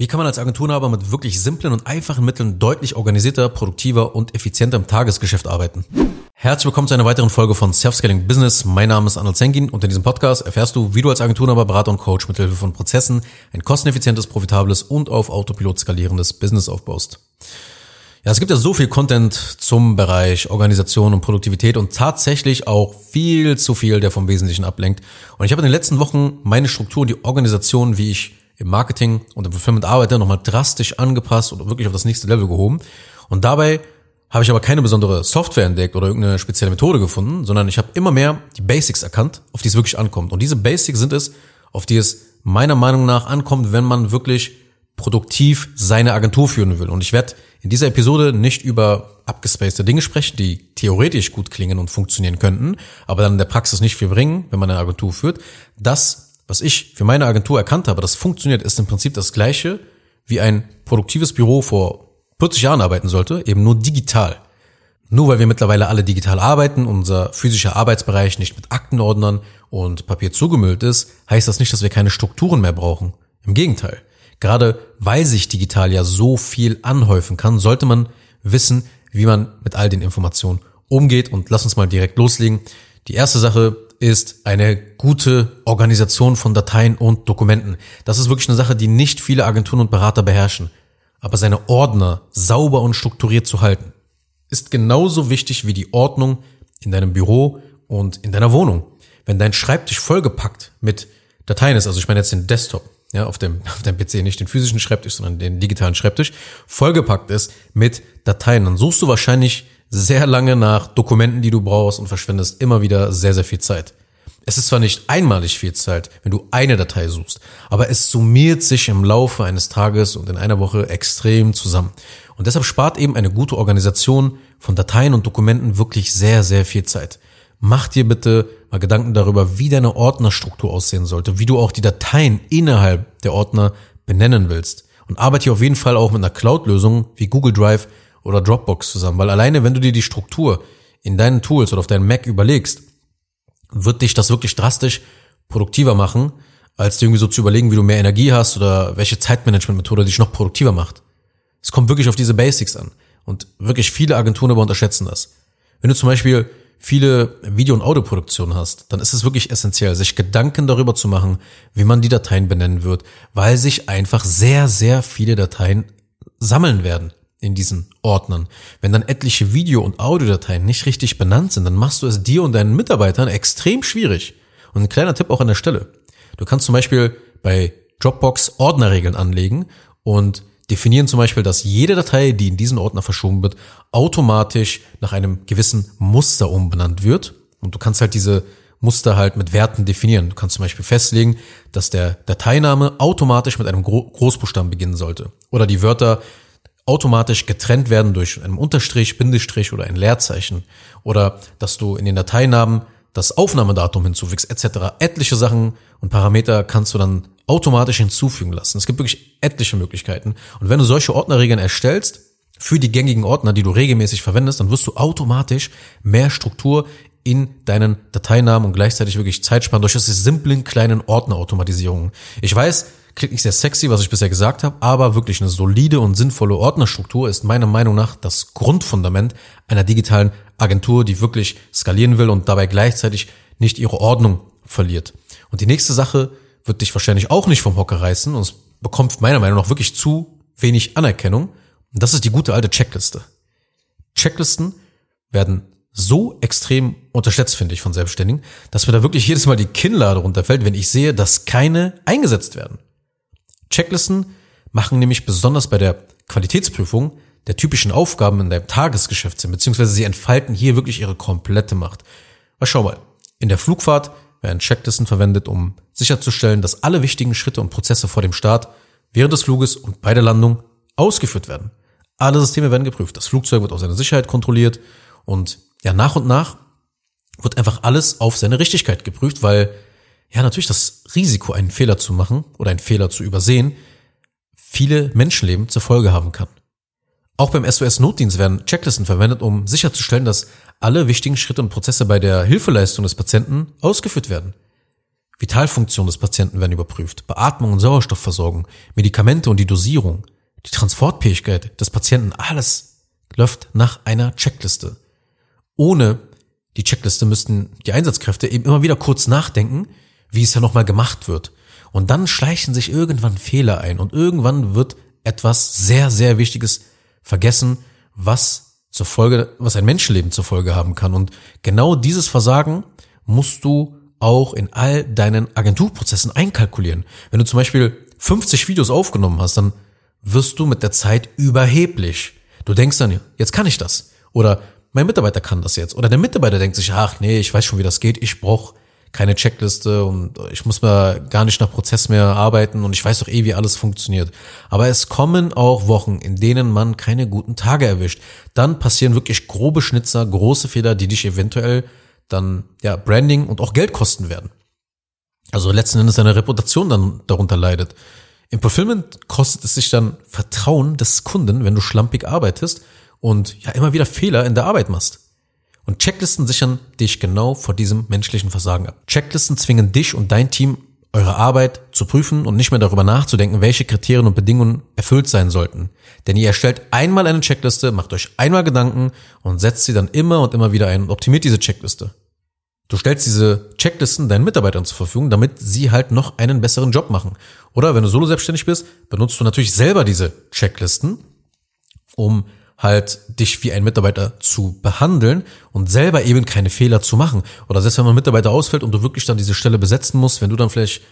Wie kann man als Agenturenhaber mit wirklich simplen und einfachen Mitteln deutlich organisierter, produktiver und effizienter im Tagesgeschäft arbeiten? Herzlich willkommen zu einer weiteren Folge von Self-Scaling Business. Mein Name ist Arnold Zengin und in diesem Podcast erfährst du, wie du als Agenturenhaber, Berater und Coach mit Hilfe von Prozessen ein kosteneffizientes, profitables und auf Autopilot skalierendes Business aufbaust. Ja, es gibt ja so viel Content zum Bereich Organisation und Produktivität und tatsächlich auch viel zu viel, der vom Wesentlichen ablenkt. Und ich habe in den letzten Wochen meine Struktur und die Organisation, wie ich im Marketing und im Fulfillment arbeite, nochmal drastisch angepasst und wirklich auf das nächste Level gehoben. Und dabei habe ich aber keine besondere Software entdeckt oder irgendeine spezielle Methode gefunden, sondern ich habe immer mehr die Basics erkannt, auf die es wirklich ankommt. Und diese Basics sind es, auf die es meiner Meinung nach ankommt, wenn man wirklich produktiv seine Agentur führen will. Und ich werde in dieser Episode nicht über abgespacede Dinge sprechen, die theoretisch gut klingen und funktionieren könnten, aber dann in der Praxis nicht viel bringen, wenn man eine Agentur führt. Das was ich für meine Agentur erkannt habe, das funktioniert, ist im Prinzip das gleiche, wie ein produktives Büro vor 40 Jahren arbeiten sollte, eben nur digital. Nur weil wir mittlerweile alle digital arbeiten, unser physischer Arbeitsbereich nicht mit Aktenordnern und Papier zugemüllt ist, heißt das nicht, dass wir keine Strukturen mehr brauchen. Im Gegenteil. Gerade weil sich digital ja so viel anhäufen kann, sollte man wissen, wie man mit all den Informationen umgeht. Und lass uns mal direkt loslegen. Die erste Sache, ist eine gute Organisation von Dateien und Dokumenten. Das ist wirklich eine Sache, die nicht viele Agenturen und Berater beherrschen. Aber seine Ordner sauber und strukturiert zu halten, ist genauso wichtig wie die Ordnung in deinem Büro und in deiner Wohnung. Wenn dein Schreibtisch vollgepackt mit Dateien ist, also ich meine jetzt den Desktop, ja, auf dem, auf dem PC, nicht den physischen Schreibtisch, sondern den digitalen Schreibtisch, vollgepackt ist mit Dateien, dann suchst du wahrscheinlich sehr lange nach Dokumenten, die du brauchst und verschwendest immer wieder sehr, sehr viel Zeit. Es ist zwar nicht einmalig viel Zeit, wenn du eine Datei suchst, aber es summiert sich im Laufe eines Tages und in einer Woche extrem zusammen. Und deshalb spart eben eine gute Organisation von Dateien und Dokumenten wirklich sehr, sehr viel Zeit. Mach dir bitte mal Gedanken darüber, wie deine Ordnerstruktur aussehen sollte, wie du auch die Dateien innerhalb der Ordner benennen willst. Und arbeite hier auf jeden Fall auch mit einer Cloud-Lösung wie Google Drive oder Dropbox zusammen, weil alleine wenn du dir die Struktur in deinen Tools oder auf deinem Mac überlegst, wird dich das wirklich drastisch produktiver machen, als dir irgendwie so zu überlegen, wie du mehr Energie hast oder welche Zeitmanagement-Methode dich noch produktiver macht. Es kommt wirklich auf diese Basics an. Und wirklich viele Agenturen aber unterschätzen das. Wenn du zum Beispiel viele Video- und Audioproduktionen hast, dann ist es wirklich essentiell, sich Gedanken darüber zu machen, wie man die Dateien benennen wird, weil sich einfach sehr, sehr viele Dateien sammeln werden in diesen Ordnern. Wenn dann etliche Video- und Audiodateien nicht richtig benannt sind, dann machst du es dir und deinen Mitarbeitern extrem schwierig. Und ein kleiner Tipp auch an der Stelle. Du kannst zum Beispiel bei Dropbox Ordnerregeln anlegen und definieren zum Beispiel, dass jede Datei, die in diesen Ordner verschoben wird, automatisch nach einem gewissen Muster umbenannt wird. Und du kannst halt diese Muster halt mit Werten definieren. Du kannst zum Beispiel festlegen, dass der Dateiname automatisch mit einem Großbuchstaben beginnen sollte. Oder die Wörter automatisch getrennt werden durch einen Unterstrich, Bindestrich oder ein Leerzeichen oder dass du in den Dateinamen das Aufnahmedatum hinzufügst etc. Etliche Sachen und Parameter kannst du dann automatisch hinzufügen lassen. Es gibt wirklich etliche Möglichkeiten. Und wenn du solche Ordnerregeln erstellst für die gängigen Ordner, die du regelmäßig verwendest, dann wirst du automatisch mehr Struktur in deinen Dateinamen und gleichzeitig wirklich Zeit sparen durch diese simplen kleinen Ordnerautomatisierungen. Ich weiß, klingt nicht sehr sexy, was ich bisher gesagt habe, aber wirklich eine solide und sinnvolle Ordnerstruktur ist meiner Meinung nach das Grundfundament einer digitalen Agentur, die wirklich skalieren will und dabei gleichzeitig nicht ihre Ordnung verliert. Und die nächste Sache wird dich wahrscheinlich auch nicht vom Hocker reißen und es bekommt meiner Meinung nach wirklich zu wenig Anerkennung. Und das ist die gute alte Checkliste. Checklisten werden so extrem unterschätzt, finde ich, von Selbstständigen, dass mir da wirklich jedes Mal die Kinnlade runterfällt, wenn ich sehe, dass keine eingesetzt werden. Checklisten machen nämlich besonders bei der Qualitätsprüfung der typischen Aufgaben in deinem Tagesgeschäft Sinn, beziehungsweise sie entfalten hier wirklich ihre komplette Macht. Aber schau mal, in der Flugfahrt werden Checklisten verwendet, um sicherzustellen, dass alle wichtigen Schritte und Prozesse vor dem Start, während des Fluges und bei der Landung ausgeführt werden. Alle Systeme werden geprüft. Das Flugzeug wird auf seine Sicherheit kontrolliert und ja, nach und nach wird einfach alles auf seine Richtigkeit geprüft, weil ja natürlich das Risiko, einen Fehler zu machen oder einen Fehler zu übersehen, viele Menschenleben zur Folge haben kann. Auch beim SOS-Notdienst werden Checklisten verwendet, um sicherzustellen, dass alle wichtigen Schritte und Prozesse bei der Hilfeleistung des Patienten ausgeführt werden. Vitalfunktionen des Patienten werden überprüft, Beatmung und Sauerstoffversorgung, Medikamente und die Dosierung, die Transportfähigkeit des Patienten, alles läuft nach einer Checkliste. Ohne die Checkliste müssten die Einsatzkräfte eben immer wieder kurz nachdenken, wie es ja nochmal gemacht wird. Und dann schleichen sich irgendwann Fehler ein und irgendwann wird etwas sehr, sehr Wichtiges vergessen, was zur Folge, was ein Menschenleben zur Folge haben kann. Und genau dieses Versagen musst du auch in all deinen Agenturprozessen einkalkulieren. Wenn du zum Beispiel 50 Videos aufgenommen hast, dann wirst du mit der Zeit überheblich. Du denkst dann, jetzt kann ich das. Oder mein Mitarbeiter kann das jetzt. Oder der Mitarbeiter denkt sich, ach nee, ich weiß schon, wie das geht. Ich brauche keine Checkliste und ich muss mal gar nicht nach Prozess mehr arbeiten und ich weiß doch eh, wie alles funktioniert. Aber es kommen auch Wochen, in denen man keine guten Tage erwischt. Dann passieren wirklich grobe Schnitzer, große Fehler, die dich eventuell dann ja Branding und auch Geld kosten werden. Also letzten Endes deine Reputation dann darunter leidet. Im Fulfillment kostet es sich dann Vertrauen des Kunden, wenn du schlampig arbeitest und ja immer wieder Fehler in der Arbeit machst. Und Checklisten sichern dich genau vor diesem menschlichen Versagen ab. Checklisten zwingen dich und dein Team, eure Arbeit zu prüfen und nicht mehr darüber nachzudenken, welche Kriterien und Bedingungen erfüllt sein sollten. Denn ihr erstellt einmal eine Checkliste, macht euch einmal Gedanken und setzt sie dann immer und immer wieder ein und optimiert diese Checkliste. Du stellst diese Checklisten deinen Mitarbeitern zur Verfügung, damit sie halt noch einen besseren Job machen. Oder wenn du solo selbstständig bist, benutzt du natürlich selber diese Checklisten, um halt dich wie ein Mitarbeiter zu behandeln und selber eben keine Fehler zu machen. Oder selbst wenn man Mitarbeiter ausfällt und du wirklich dann diese Stelle besetzen musst, wenn du dann vielleicht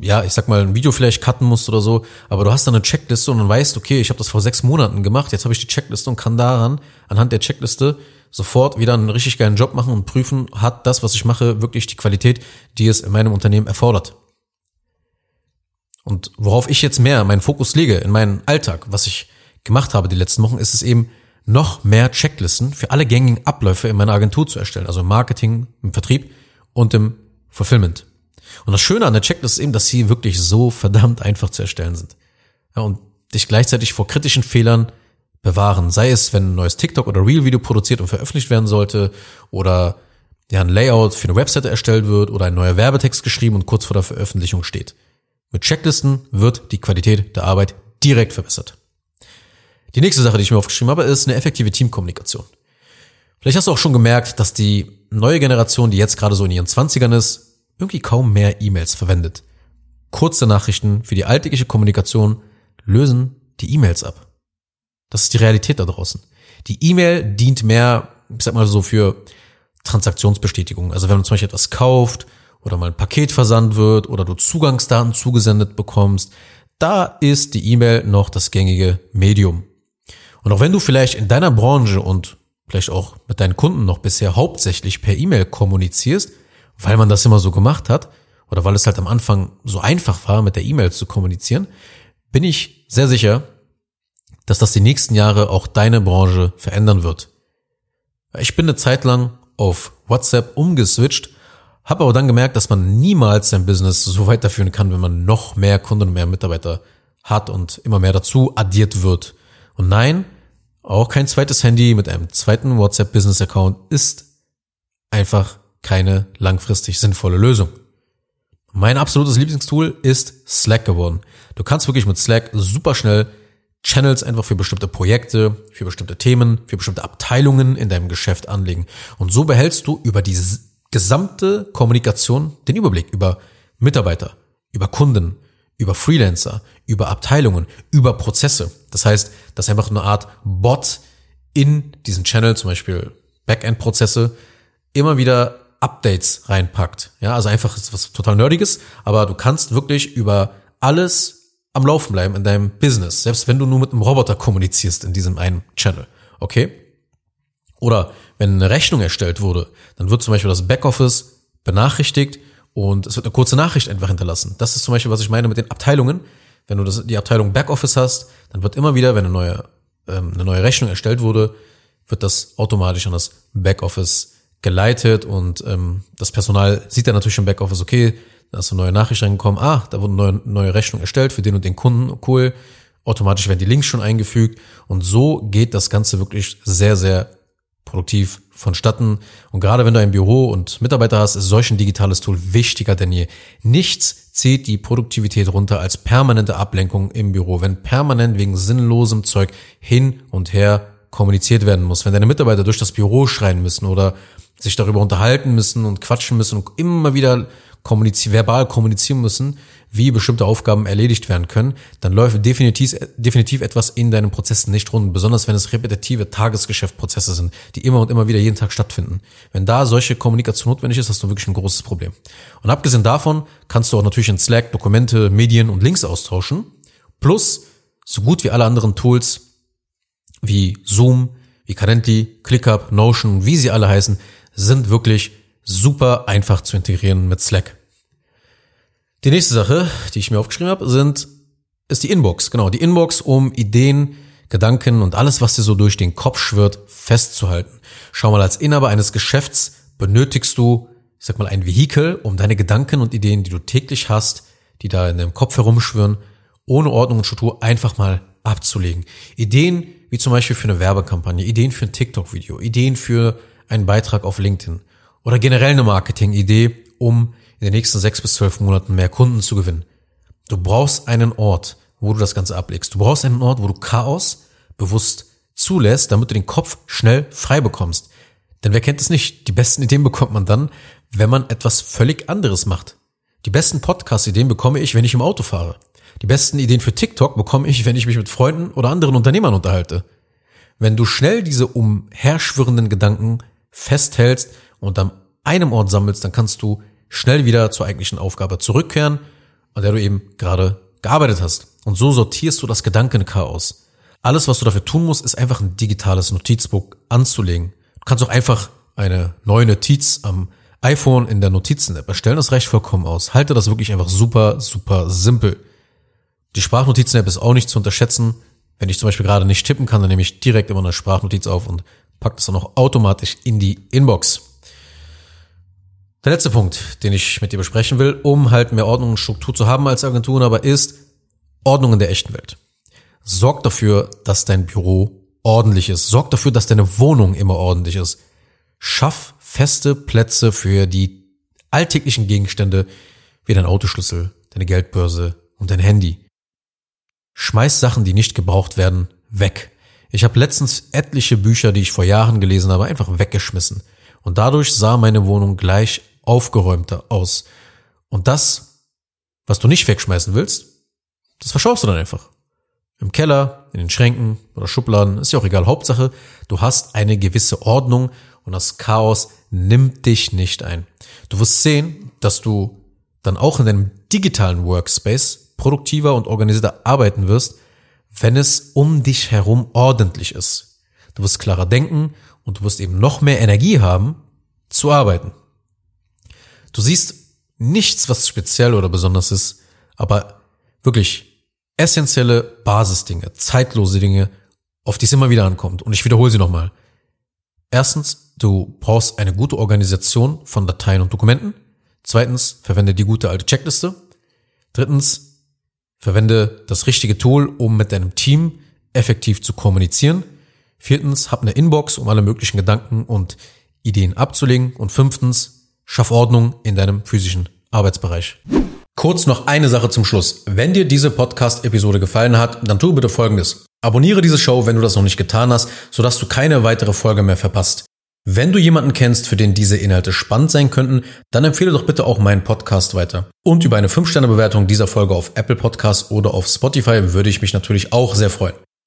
ja, ich sag mal, ein Video vielleicht cutten musst oder so, aber du hast dann eine Checkliste und dann weißt, okay, ich habe das vor sechs Monaten gemacht, jetzt habe ich die Checkliste und kann daran, anhand der Checkliste, sofort wieder einen richtig geilen Job machen und prüfen, hat das, was ich mache, wirklich die Qualität, die es in meinem Unternehmen erfordert. Und worauf ich jetzt mehr meinen Fokus lege in meinen Alltag, was ich gemacht habe die letzten Wochen, ist es eben noch mehr Checklisten für alle gängigen Abläufe in meiner Agentur zu erstellen, also im Marketing, im Vertrieb und im Fulfillment. Und das Schöne an der Checkliste ist eben, dass sie wirklich so verdammt einfach zu erstellen sind. Ja, und dich gleichzeitig vor kritischen Fehlern bewahren. Sei es, wenn ein neues TikTok oder Reel-Video produziert und veröffentlicht werden sollte oder ja, ein Layout für eine Webseite erstellt wird oder ein neuer Werbetext geschrieben und kurz vor der Veröffentlichung steht. Mit Checklisten wird die Qualität der Arbeit direkt verbessert. Die nächste Sache, die ich mir aufgeschrieben habe, ist eine effektive Teamkommunikation. Vielleicht hast du auch schon gemerkt, dass die neue Generation, die jetzt gerade so in ihren Zwanzigern ist, irgendwie kaum mehr E-Mails verwendet. Kurze Nachrichten für die alltägliche Kommunikation lösen die E-Mails ab. Das ist die Realität da draußen. Die E-Mail dient mehr, ich sag mal so, für Transaktionsbestätigung. Also wenn man zum Beispiel etwas kauft oder mal ein Paket versandt wird oder du Zugangsdaten zugesendet bekommst, da ist die E-Mail noch das gängige Medium. Und auch wenn du vielleicht in deiner Branche und vielleicht auch mit deinen Kunden noch bisher hauptsächlich per E-Mail kommunizierst, weil man das immer so gemacht hat oder weil es halt am Anfang so einfach war, mit der E-Mail zu kommunizieren, bin ich sehr sicher, dass das die nächsten Jahre auch deine Branche verändern wird. Ich bin eine Zeit lang auf WhatsApp umgeswitcht, habe aber dann gemerkt, dass man niemals sein Business so weiterführen kann, wenn man noch mehr Kunden und mehr Mitarbeiter hat und immer mehr dazu addiert wird. Und nein, auch kein zweites Handy mit einem zweiten WhatsApp Business Account ist einfach keine langfristig sinnvolle Lösung. Mein absolutes Lieblingstool ist Slack geworden. Du kannst wirklich mit Slack super schnell Channels einfach für bestimmte Projekte, für bestimmte Themen, für bestimmte Abteilungen in deinem Geschäft anlegen. Und so behältst du über die gesamte Kommunikation den Überblick über Mitarbeiter, über Kunden, über Freelancer, über Abteilungen, über Prozesse. Das heißt, dass einfach eine Art Bot in diesen Channel, zum Beispiel Backend-Prozesse, immer wieder Updates reinpackt. Ja, also einfach ist was total Nerdiges, aber du kannst wirklich über alles am Laufen bleiben in deinem Business, selbst wenn du nur mit einem Roboter kommunizierst in diesem einen Channel. Okay? Oder wenn eine Rechnung erstellt wurde, dann wird zum Beispiel das Backoffice benachrichtigt und es wird eine kurze Nachricht einfach hinterlassen. Das ist zum Beispiel, was ich meine mit den Abteilungen. Wenn du das, die Abteilung Backoffice hast, dann wird immer wieder, wenn eine neue, ähm, eine neue Rechnung erstellt wurde, wird das automatisch an das Backoffice geleitet und ähm, das Personal sieht dann natürlich im Backoffice, okay, da ist eine neue Nachricht reingekommen, ah, da wurde eine neue, neue Rechnung erstellt für den und den Kunden, cool. Automatisch werden die Links schon eingefügt und so geht das Ganze wirklich sehr, sehr produktiv vonstatten. Und gerade wenn du ein Büro und Mitarbeiter hast, ist solch ein digitales Tool wichtiger denn je. Nichts zieht die Produktivität runter als permanente Ablenkung im Büro. Wenn permanent wegen sinnlosem Zeug hin und her kommuniziert werden muss, wenn deine Mitarbeiter durch das Büro schreien müssen oder sich darüber unterhalten müssen und quatschen müssen und immer wieder kommunizieren, verbal kommunizieren müssen, wie bestimmte Aufgaben erledigt werden können, dann läuft definitiv, definitiv etwas in deinen Prozessen nicht rund, besonders wenn es repetitive Tagesgeschäftprozesse sind, die immer und immer wieder jeden Tag stattfinden. Wenn da solche Kommunikation notwendig ist, hast du wirklich ein großes Problem. Und abgesehen davon kannst du auch natürlich in Slack Dokumente, Medien und Links austauschen, plus so gut wie alle anderen Tools wie Zoom, wie Calendly, ClickUp, Notion, wie sie alle heißen, sind wirklich super einfach zu integrieren mit Slack. Die nächste Sache, die ich mir aufgeschrieben habe, sind, ist die Inbox. Genau, die Inbox, um Ideen, Gedanken und alles, was dir so durch den Kopf schwirrt, festzuhalten. Schau mal, als Inhaber eines Geschäfts benötigst du, ich sag mal, ein Vehikel, um deine Gedanken und Ideen, die du täglich hast, die da in deinem Kopf herumschwirren, ohne Ordnung und Struktur einfach mal abzulegen. Ideen wie zum Beispiel für eine Werbekampagne, Ideen für ein TikTok-Video, Ideen für einen Beitrag auf LinkedIn oder generell eine Marketing-Idee, um in den nächsten sechs bis zwölf Monaten mehr Kunden zu gewinnen. Du brauchst einen Ort, wo du das Ganze ablegst. Du brauchst einen Ort, wo du Chaos bewusst zulässt, damit du den Kopf schnell frei bekommst. Denn wer kennt es nicht? Die besten Ideen bekommt man dann, wenn man etwas völlig anderes macht. Die besten Podcast-Ideen bekomme ich, wenn ich im Auto fahre. Die besten Ideen für TikTok bekomme ich, wenn ich mich mit Freunden oder anderen Unternehmern unterhalte. Wenn du schnell diese umherschwirrenden Gedanken festhältst und an einem Ort sammelst, dann kannst du schnell wieder zur eigentlichen Aufgabe zurückkehren, an der du eben gerade gearbeitet hast. Und so sortierst du das Gedankenchaos. Alles, was du dafür tun musst, ist einfach ein digitales Notizbuch anzulegen. Du kannst auch einfach eine neue Notiz am iPhone in der Notizen-App erstellen. Das reicht vollkommen aus. Halte das wirklich einfach super, super simpel. Die Sprachnotizen-App ist auch nicht zu unterschätzen. Wenn ich zum Beispiel gerade nicht tippen kann, dann nehme ich direkt immer eine Sprachnotiz auf und packe das dann auch automatisch in die Inbox. Der letzte Punkt, den ich mit dir besprechen will, um halt mehr Ordnung und Struktur zu haben als Agenturen, aber ist Ordnung in der echten Welt. Sorg dafür, dass dein Büro ordentlich ist. Sorg dafür, dass deine Wohnung immer ordentlich ist. Schaff feste Plätze für die alltäglichen Gegenstände wie dein Autoschlüssel, deine Geldbörse und dein Handy. Schmeiß Sachen, die nicht gebraucht werden, weg. Ich habe letztens etliche Bücher, die ich vor Jahren gelesen habe, einfach weggeschmissen. Und dadurch sah meine Wohnung gleich aufgeräumter aus. Und das, was du nicht wegschmeißen willst, das verschaust du dann einfach. Im Keller, in den Schränken oder Schubladen, ist ja auch egal. Hauptsache, du hast eine gewisse Ordnung und das Chaos nimmt dich nicht ein. Du wirst sehen, dass du dann auch in deinem digitalen Workspace produktiver und organisierter arbeiten wirst, wenn es um dich herum ordentlich ist. Du wirst klarer denken und du wirst eben noch mehr Energie haben, zu arbeiten. Du siehst nichts, was speziell oder besonders ist, aber wirklich essentielle Basisdinge, zeitlose Dinge, auf die es immer wieder ankommt. Und ich wiederhole sie nochmal. Erstens, du brauchst eine gute Organisation von Dateien und Dokumenten. Zweitens, verwende die gute alte Checkliste. Drittens, Verwende das richtige Tool, um mit deinem Team effektiv zu kommunizieren. Viertens, hab eine Inbox, um alle möglichen Gedanken und Ideen abzulegen. Und fünftens, schaff Ordnung in deinem physischen Arbeitsbereich. Kurz noch eine Sache zum Schluss. Wenn dir diese Podcast-Episode gefallen hat, dann tu bitte Folgendes. Abonniere diese Show, wenn du das noch nicht getan hast, sodass du keine weitere Folge mehr verpasst. Wenn du jemanden kennst, für den diese Inhalte spannend sein könnten, dann empfehle doch bitte auch meinen Podcast weiter. Und über eine 5-Sterne-Bewertung dieser Folge auf Apple Podcasts oder auf Spotify würde ich mich natürlich auch sehr freuen.